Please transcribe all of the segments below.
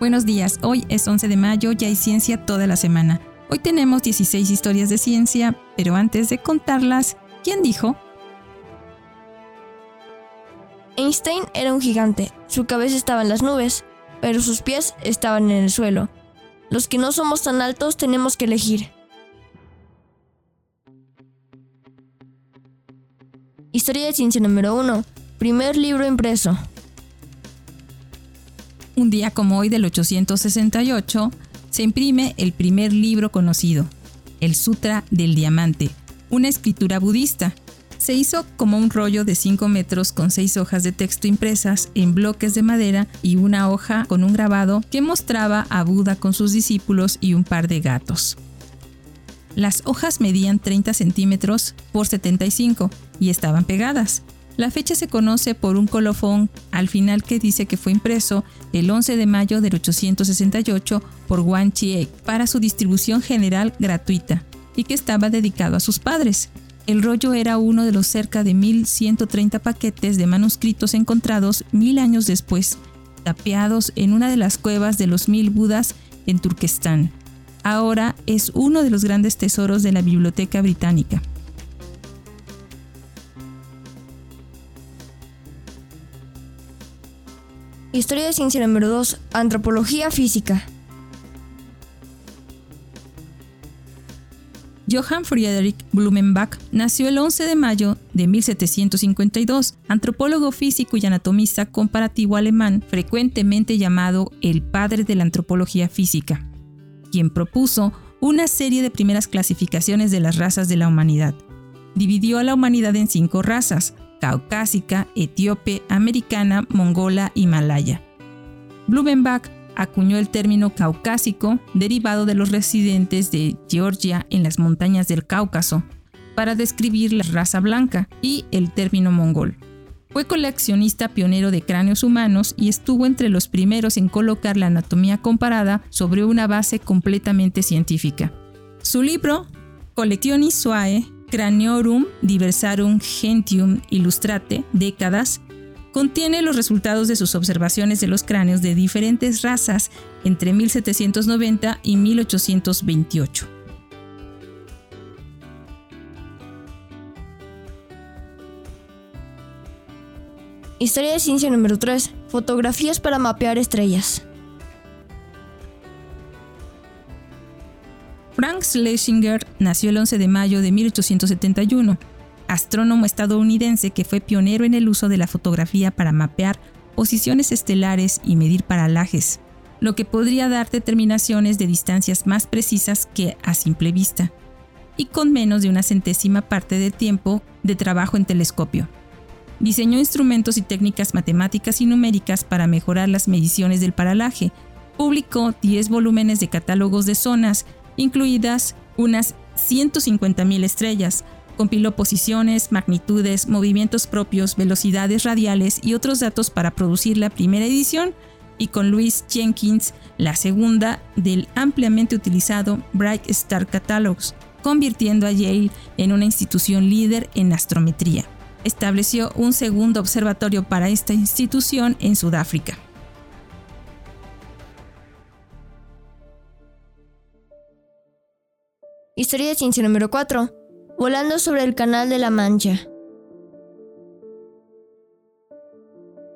Buenos días, hoy es 11 de mayo y hay ciencia toda la semana. Hoy tenemos 16 historias de ciencia, pero antes de contarlas, ¿quién dijo? Einstein era un gigante, su cabeza estaba en las nubes, pero sus pies estaban en el suelo. Los que no somos tan altos tenemos que elegir. Historia de ciencia número 1. Primer libro impreso. Un día como hoy del 868, se imprime el primer libro conocido, el Sutra del Diamante, una escritura budista. Se hizo como un rollo de 5 metros con 6 hojas de texto impresas en bloques de madera y una hoja con un grabado que mostraba a Buda con sus discípulos y un par de gatos. Las hojas medían 30 centímetros por 75 y estaban pegadas. La fecha se conoce por un colofón al final que dice que fue impreso el 11 de mayo del 868 por Wang Chie para su distribución general gratuita y que estaba dedicado a sus padres. El rollo era uno de los cerca de 1130 paquetes de manuscritos encontrados mil años después, tapeados en una de las cuevas de los mil Budas en Turquestán. Ahora es uno de los grandes tesoros de la Biblioteca Británica. Historia de ciencia número 2. Antropología física. Johann Friedrich Blumenbach nació el 11 de mayo de 1752, antropólogo físico y anatomista comparativo alemán, frecuentemente llamado el padre de la antropología física, quien propuso una serie de primeras clasificaciones de las razas de la humanidad. Dividió a la humanidad en cinco razas, caucásica, etíope, americana, mongola y malaya. Blumenbach acuñó el término caucásico, derivado de los residentes de Georgia en las montañas del Cáucaso, para describir la raza blanca, y el término mongol. Fue coleccionista pionero de cráneos humanos y estuvo entre los primeros en colocar la anatomía comparada sobre una base completamente científica. Su libro, Collectionis Suae, Craniorum Diversarum Gentium Illustrate, décadas, contiene los resultados de sus observaciones de los cráneos de diferentes razas entre 1790 y 1828. Historia de ciencia número 3. Fotografías para mapear estrellas. Frank Schlesinger nació el 11 de mayo de 1871, astrónomo estadounidense que fue pionero en el uso de la fotografía para mapear posiciones estelares y medir paralajes, lo que podría dar determinaciones de distancias más precisas que a simple vista, y con menos de una centésima parte de tiempo de trabajo en telescopio. Diseñó instrumentos y técnicas matemáticas y numéricas para mejorar las mediciones del paralaje, publicó 10 volúmenes de catálogos de zonas incluidas unas 150.000 estrellas. Compiló posiciones, magnitudes, movimientos propios, velocidades radiales y otros datos para producir la primera edición y con Louis Jenkins la segunda del ampliamente utilizado Bright Star Catalogs, convirtiendo a Yale en una institución líder en astrometría. Estableció un segundo observatorio para esta institución en Sudáfrica. Historia de ciencia número 4. Volando sobre el Canal de la Mancha.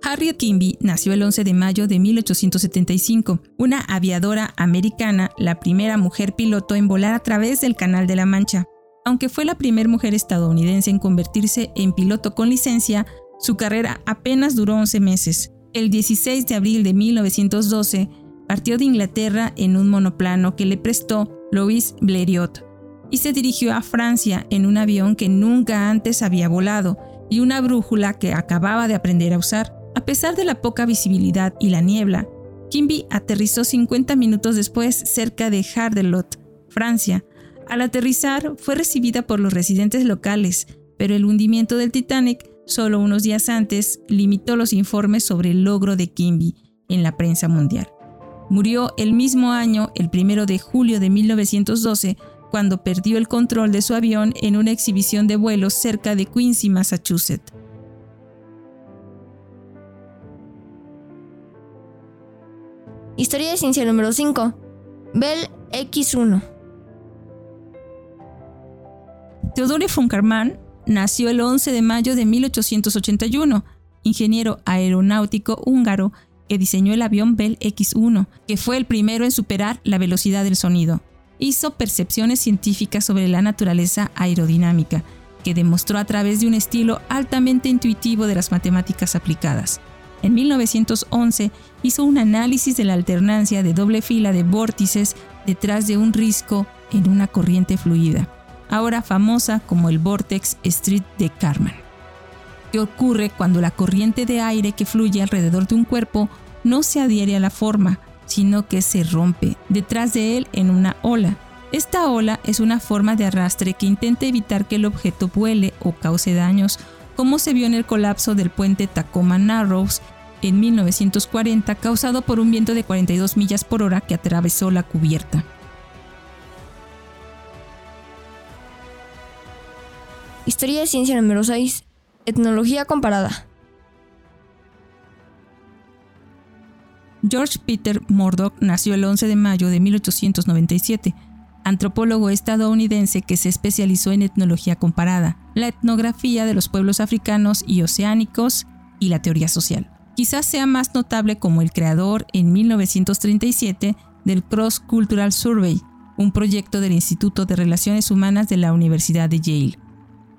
Harriet Quimby nació el 11 de mayo de 1875, una aviadora americana, la primera mujer piloto en volar a través del Canal de la Mancha. Aunque fue la primera mujer estadounidense en convertirse en piloto con licencia, su carrera apenas duró 11 meses. El 16 de abril de 1912, partió de Inglaterra en un monoplano que le prestó Louis Blériot y se dirigió a Francia en un avión que nunca antes había volado y una brújula que acababa de aprender a usar. A pesar de la poca visibilidad y la niebla, Kimby aterrizó 50 minutos después cerca de Hardelot, Francia. Al aterrizar fue recibida por los residentes locales, pero el hundimiento del Titanic, solo unos días antes, limitó los informes sobre el logro de Kimby en la prensa mundial. Murió el mismo año, el 1 de julio de 1912, cuando perdió el control de su avión en una exhibición de vuelos cerca de Quincy, Massachusetts. Historia de ciencia número 5. Bell X1. Theodore von Karman nació el 11 de mayo de 1881, ingeniero aeronáutico húngaro que diseñó el avión Bell X1, que fue el primero en superar la velocidad del sonido. Hizo percepciones científicas sobre la naturaleza aerodinámica, que demostró a través de un estilo altamente intuitivo de las matemáticas aplicadas. En 1911 hizo un análisis de la alternancia de doble fila de vórtices detrás de un risco en una corriente fluida, ahora famosa como el Vortex Street de Karman. ¿Qué ocurre cuando la corriente de aire que fluye alrededor de un cuerpo no se adhiere a la forma, sino que se rompe detrás de él en una ola? Esta ola es una forma de arrastre que intenta evitar que el objeto vuele o cause daños, como se vio en el colapso del puente Tacoma Narrows en 1940 causado por un viento de 42 millas por hora que atravesó la cubierta. Historia de ciencia número 6. Etnología comparada. George Peter Murdoch nació el 11 de mayo de 1897, antropólogo estadounidense que se especializó en etnología comparada, la etnografía de los pueblos africanos y oceánicos y la teoría social. Quizás sea más notable como el creador en 1937 del Cross Cultural Survey, un proyecto del Instituto de Relaciones Humanas de la Universidad de Yale.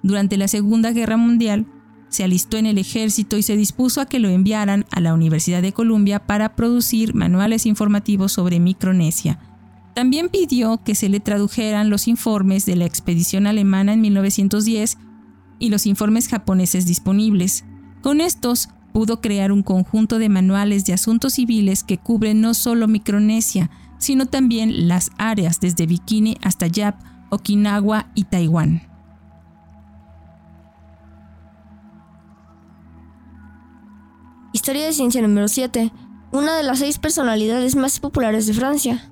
Durante la Segunda Guerra Mundial, se alistó en el ejército y se dispuso a que lo enviaran a la Universidad de Columbia para producir manuales informativos sobre Micronesia. También pidió que se le tradujeran los informes de la expedición alemana en 1910 y los informes japoneses disponibles. Con estos, pudo crear un conjunto de manuales de asuntos civiles que cubren no solo Micronesia, sino también las áreas desde Bikini hasta Yap, Okinawa y Taiwán. Historia de ciencia número 7. Una de las seis personalidades más populares de Francia.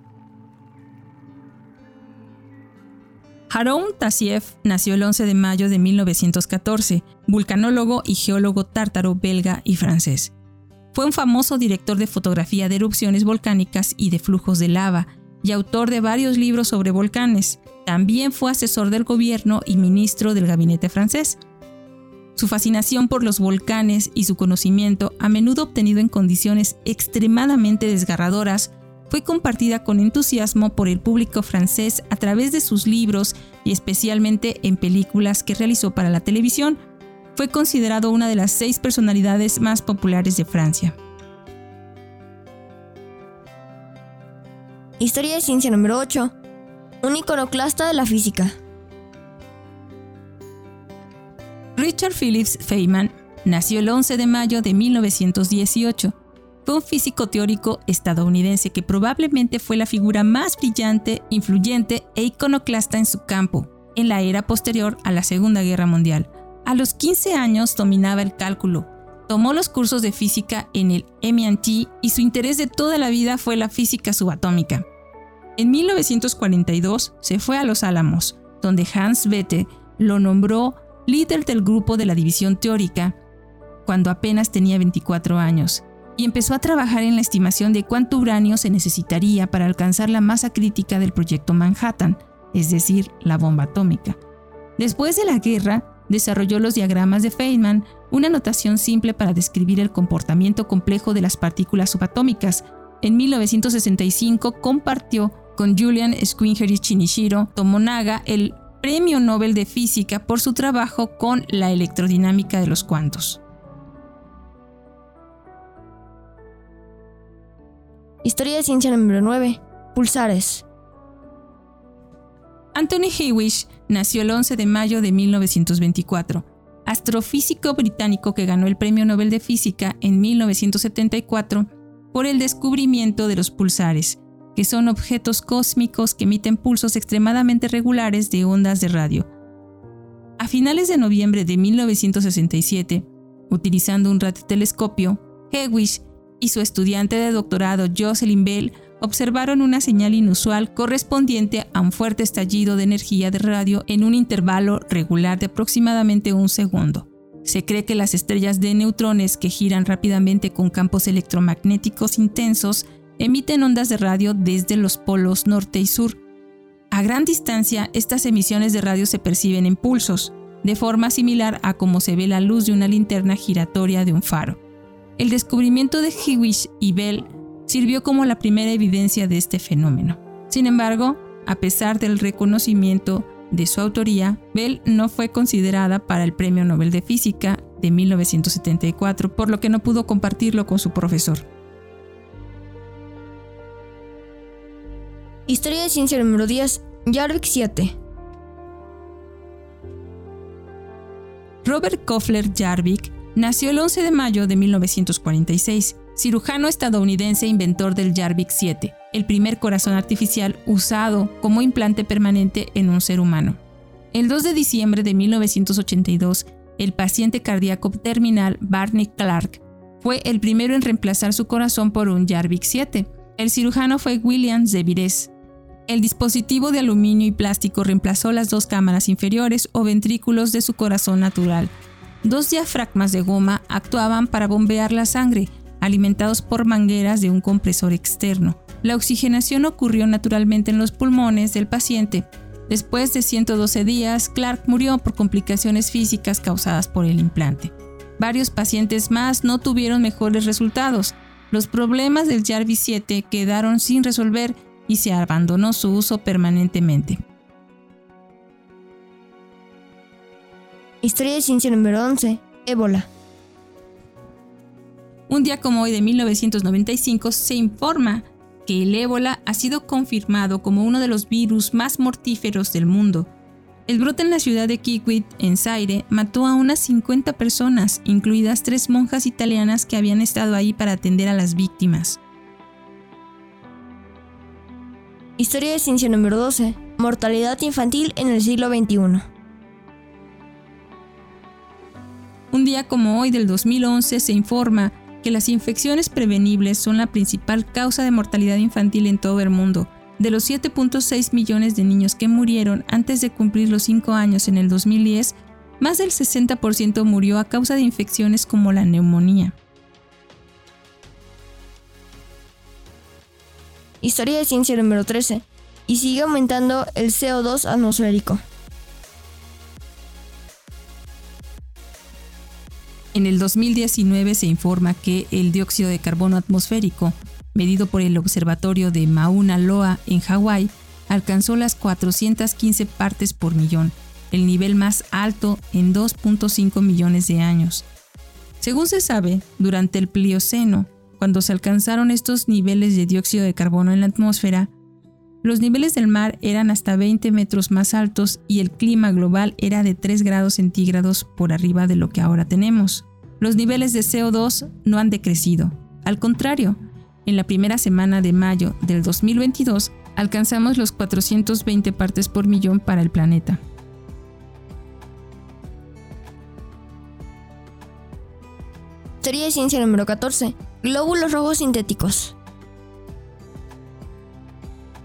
Haroun Tassieff nació el 11 de mayo de 1914, vulcanólogo y geólogo tártaro belga y francés. Fue un famoso director de fotografía de erupciones volcánicas y de flujos de lava, y autor de varios libros sobre volcanes. También fue asesor del gobierno y ministro del gabinete francés. Su fascinación por los volcanes y su conocimiento, a menudo obtenido en condiciones extremadamente desgarradoras, fue compartida con entusiasmo por el público francés a través de sus libros y especialmente en películas que realizó para la televisión. Fue considerado una de las seis personalidades más populares de Francia. Historia de ciencia número 8. Un iconoclasta de la física. Richard Phillips Feynman nació el 11 de mayo de 1918. Fue un físico teórico estadounidense que probablemente fue la figura más brillante, influyente e iconoclasta en su campo, en la era posterior a la Segunda Guerra Mundial. A los 15 años dominaba el cálculo, tomó los cursos de física en el MIT y su interés de toda la vida fue la física subatómica. En 1942 se fue a Los Álamos, donde Hans Bethe lo nombró líder del grupo de la división teórica, cuando apenas tenía 24 años, y empezó a trabajar en la estimación de cuánto uranio se necesitaría para alcanzar la masa crítica del proyecto Manhattan, es decir, la bomba atómica. Después de la guerra, desarrolló los diagramas de Feynman, una notación simple para describir el comportamiento complejo de las partículas subatómicas. En 1965 compartió con Julian Squinger y Shinichiro Tomonaga el Premio Nobel de Física por su trabajo con la electrodinámica de los cuantos. Historia de ciencia número 9. Pulsares. Anthony Hewish nació el 11 de mayo de 1924, astrofísico británico que ganó el Premio Nobel de Física en 1974 por el descubrimiento de los pulsares, que son objetos cósmicos que emiten pulsos extremadamente regulares de ondas de radio. A finales de noviembre de 1967, utilizando un radiotelescopio, Hewish y su estudiante de doctorado Jocelyn Bell observaron una señal inusual correspondiente a un fuerte estallido de energía de radio en un intervalo regular de aproximadamente un segundo. Se cree que las estrellas de neutrones que giran rápidamente con campos electromagnéticos intensos emiten ondas de radio desde los polos norte y sur. A gran distancia, estas emisiones de radio se perciben en pulsos, de forma similar a como se ve la luz de una linterna giratoria de un faro. El descubrimiento de Hewish y Bell sirvió como la primera evidencia de este fenómeno. Sin embargo, a pesar del reconocimiento de su autoría, Bell no fue considerada para el Premio Nobel de Física de 1974, por lo que no pudo compartirlo con su profesor. Historia de ciencia número 10, Jarvik 7. Robert Koffler Jarvik nació el 11 de mayo de 1946, cirujano estadounidense e inventor del Jarvik 7, el primer corazón artificial usado como implante permanente en un ser humano. El 2 de diciembre de 1982, el paciente cardíaco terminal Barney Clark fue el primero en reemplazar su corazón por un Jarvik 7. El cirujano fue William Zevires. El dispositivo de aluminio y plástico reemplazó las dos cámaras inferiores o ventrículos de su corazón natural. Dos diafragmas de goma actuaban para bombear la sangre, alimentados por mangueras de un compresor externo. La oxigenación ocurrió naturalmente en los pulmones del paciente. Después de 112 días, Clark murió por complicaciones físicas causadas por el implante. Varios pacientes más no tuvieron mejores resultados. Los problemas del Jarvis 7 quedaron sin resolver y se abandonó su uso permanentemente. Historia de ciencia número 11. Ébola. Un día como hoy de 1995 se informa que el ébola ha sido confirmado como uno de los virus más mortíferos del mundo. El brote en la ciudad de Kikwit, en Zaire, mató a unas 50 personas, incluidas tres monjas italianas que habían estado ahí para atender a las víctimas. Historia de ciencia número 12. Mortalidad infantil en el siglo XXI. Un día como hoy del 2011 se informa que las infecciones prevenibles son la principal causa de mortalidad infantil en todo el mundo. De los 7.6 millones de niños que murieron antes de cumplir los 5 años en el 2010, más del 60% murió a causa de infecciones como la neumonía. Historia de ciencia número 13. Y sigue aumentando el CO2 atmosférico. En el 2019 se informa que el dióxido de carbono atmosférico, medido por el Observatorio de Mauna Loa en Hawái, alcanzó las 415 partes por millón, el nivel más alto en 2.5 millones de años. Según se sabe, durante el Plioceno, cuando se alcanzaron estos niveles de dióxido de carbono en la atmósfera, los niveles del mar eran hasta 20 metros más altos y el clima global era de 3 grados centígrados por arriba de lo que ahora tenemos. Los niveles de CO2 no han decrecido. Al contrario, en la primera semana de mayo del 2022 alcanzamos los 420 partes por millón para el planeta. Teoría de ciencia número 14. Glóbulos rojos sintéticos.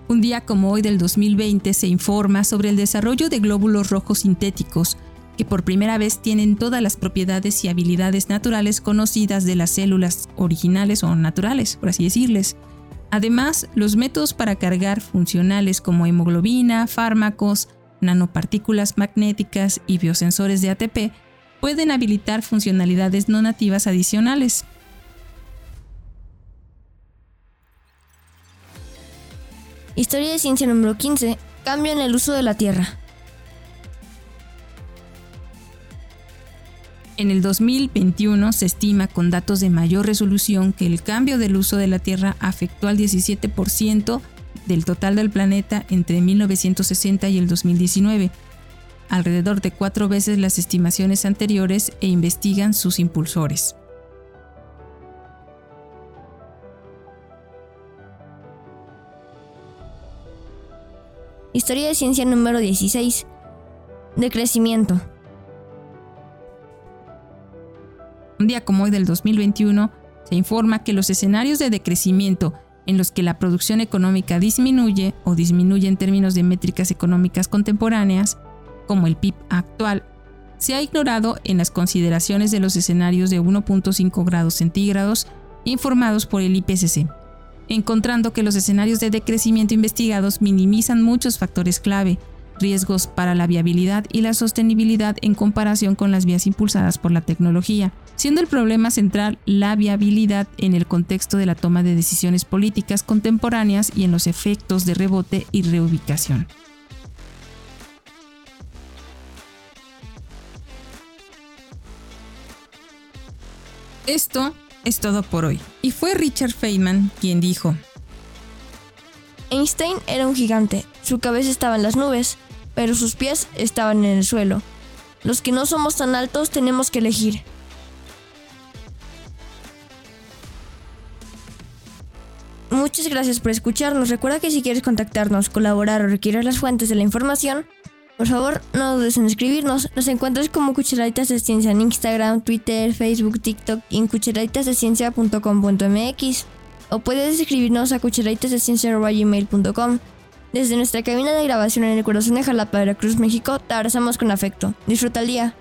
Un día como hoy del 2020 se informa sobre el desarrollo de glóbulos rojos sintéticos, que por primera vez tienen todas las propiedades y habilidades naturales conocidas de las células originales o naturales, por así decirles. Además, los métodos para cargar funcionales como hemoglobina, fármacos, nanopartículas magnéticas y biosensores de ATP pueden habilitar funcionalidades no nativas adicionales. Historia de ciencia número 15. Cambio en el uso de la Tierra. En el 2021 se estima con datos de mayor resolución que el cambio del uso de la Tierra afectó al 17% del total del planeta entre 1960 y el 2019, alrededor de cuatro veces las estimaciones anteriores e investigan sus impulsores. Historia de ciencia número 16. Decrecimiento. Un día como hoy del 2021, se informa que los escenarios de decrecimiento en los que la producción económica disminuye o disminuye en términos de métricas económicas contemporáneas, como el PIB actual, se ha ignorado en las consideraciones de los escenarios de 1.5 grados centígrados informados por el IPCC. Encontrando que los escenarios de decrecimiento investigados minimizan muchos factores clave, riesgos para la viabilidad y la sostenibilidad en comparación con las vías impulsadas por la tecnología, siendo el problema central la viabilidad en el contexto de la toma de decisiones políticas contemporáneas y en los efectos de rebote y reubicación. Esto es todo por hoy. Y fue Richard Feynman quien dijo, Einstein era un gigante, su cabeza estaba en las nubes, pero sus pies estaban en el suelo. Los que no somos tan altos tenemos que elegir. Muchas gracias por escucharnos. Recuerda que si quieres contactarnos, colaborar o requieres las fuentes de la información, por favor no dudes en escribirnos. Nos encuentras como Cucharaditas de Ciencia en Instagram, Twitter, Facebook, TikTok y en cucharaditasdeciencia.com.mx o puedes escribirnos a cucharaditasdeciencia.gmail.com. Desde nuestra cabina de grabación en el corazón de Jalapa, Veracruz, México, te abrazamos con afecto. Disfruta el día.